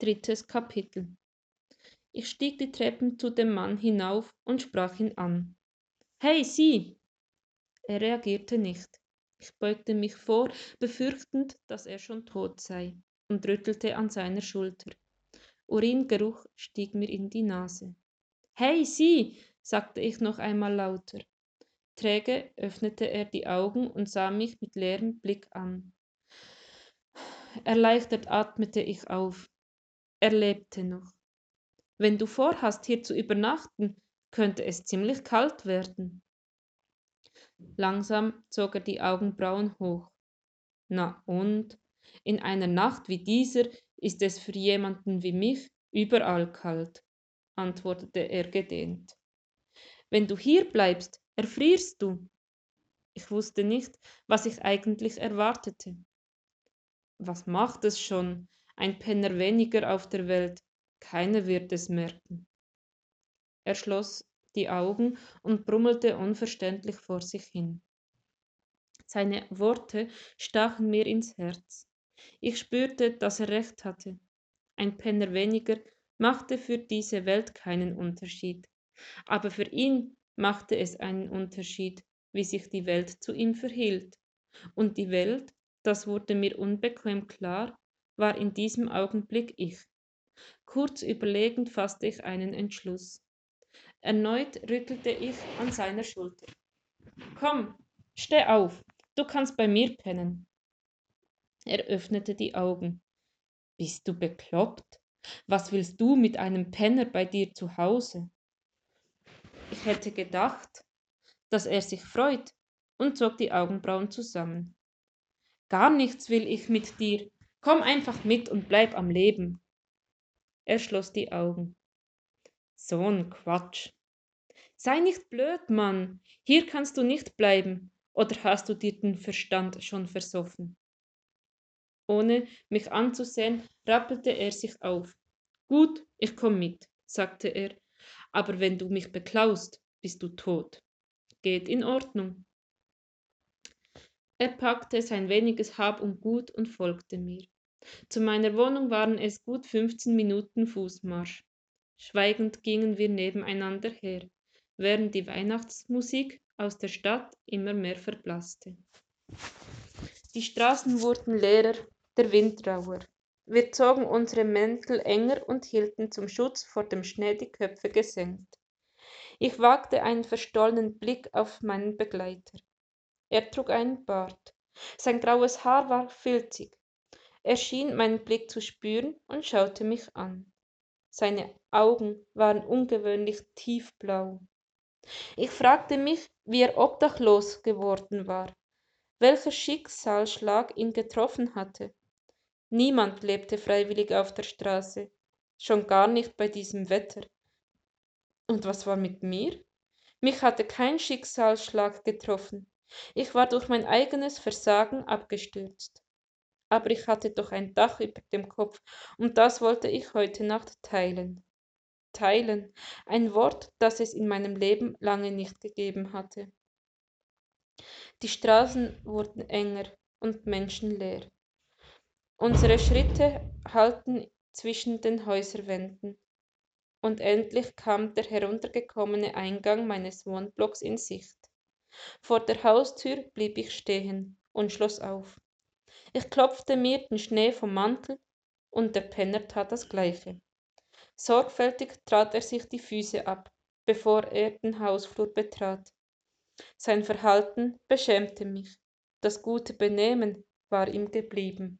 Drittes Kapitel Ich stieg die Treppen zu dem Mann hinauf und sprach ihn an. Hey, Sie! Er reagierte nicht. Ich beugte mich vor, befürchtend, dass er schon tot sei, und rüttelte an seiner Schulter. Uringeruch stieg mir in die Nase. Hey, Sie! sagte ich noch einmal lauter. Träge öffnete er die Augen und sah mich mit leerem Blick an. Erleichtert atmete ich auf. Er lebte noch. Wenn du vorhast, hier zu übernachten, könnte es ziemlich kalt werden. Langsam zog er die Augenbrauen hoch. Na und? In einer Nacht wie dieser ist es für jemanden wie mich überall kalt, antwortete er gedehnt. Wenn du hier bleibst, erfrierst du. Ich wusste nicht, was ich eigentlich erwartete. Was macht es schon? Ein Penner weniger auf der Welt, keiner wird es merken. Er schloss die Augen und brummelte unverständlich vor sich hin. Seine Worte stachen mir ins Herz. Ich spürte, dass er recht hatte. Ein Penner weniger machte für diese Welt keinen Unterschied. Aber für ihn machte es einen Unterschied, wie sich die Welt zu ihm verhielt. Und die Welt, das wurde mir unbequem klar, war in diesem Augenblick ich. Kurz überlegend fasste ich einen Entschluss. Erneut rüttelte ich an seiner Schulter. Komm, steh auf, du kannst bei mir pennen. Er öffnete die Augen. Bist du bekloppt? Was willst du mit einem Penner bei dir zu Hause? Ich hätte gedacht, dass er sich freut und zog die Augenbrauen zusammen. Gar nichts will ich mit dir, Komm einfach mit und bleib am Leben. Er schloss die Augen. So'n Quatsch. Sei nicht blöd, Mann. Hier kannst du nicht bleiben. Oder hast du dir den Verstand schon versoffen? Ohne mich anzusehen, rappelte er sich auf. Gut, ich komm mit, sagte er. Aber wenn du mich beklaust, bist du tot. Geht in Ordnung. Er packte sein weniges Hab und Gut und folgte mir. Zu meiner Wohnung waren es gut 15 Minuten Fußmarsch. Schweigend gingen wir nebeneinander her, während die Weihnachtsmusik aus der Stadt immer mehr verblasste. Die Straßen wurden leerer, der Wind rauer. Wir zogen unsere Mäntel enger und hielten zum Schutz vor dem Schnee die Köpfe gesenkt. Ich wagte einen verstollenen Blick auf meinen Begleiter. Er trug einen Bart. Sein graues Haar war filzig. Er schien meinen Blick zu spüren und schaute mich an. Seine Augen waren ungewöhnlich tiefblau. Ich fragte mich, wie er obdachlos geworden war, welcher Schicksalsschlag ihn getroffen hatte. Niemand lebte freiwillig auf der Straße, schon gar nicht bei diesem Wetter. Und was war mit mir? Mich hatte kein Schicksalsschlag getroffen. Ich war durch mein eigenes Versagen abgestürzt. Aber ich hatte doch ein Dach über dem Kopf, und das wollte ich heute Nacht teilen. Teilen, ein Wort, das es in meinem Leben lange nicht gegeben hatte. Die Straßen wurden enger und menschenleer. Unsere Schritte hallten zwischen den Häuserwänden. Und endlich kam der heruntergekommene Eingang meines Wohnblocks in Sicht. Vor der Haustür blieb ich stehen und schloss auf. Ich klopfte mir den Schnee vom Mantel und der Penner tat das gleiche. Sorgfältig trat er sich die Füße ab, bevor er den Hausflur betrat. Sein Verhalten beschämte mich. Das gute Benehmen war ihm geblieben.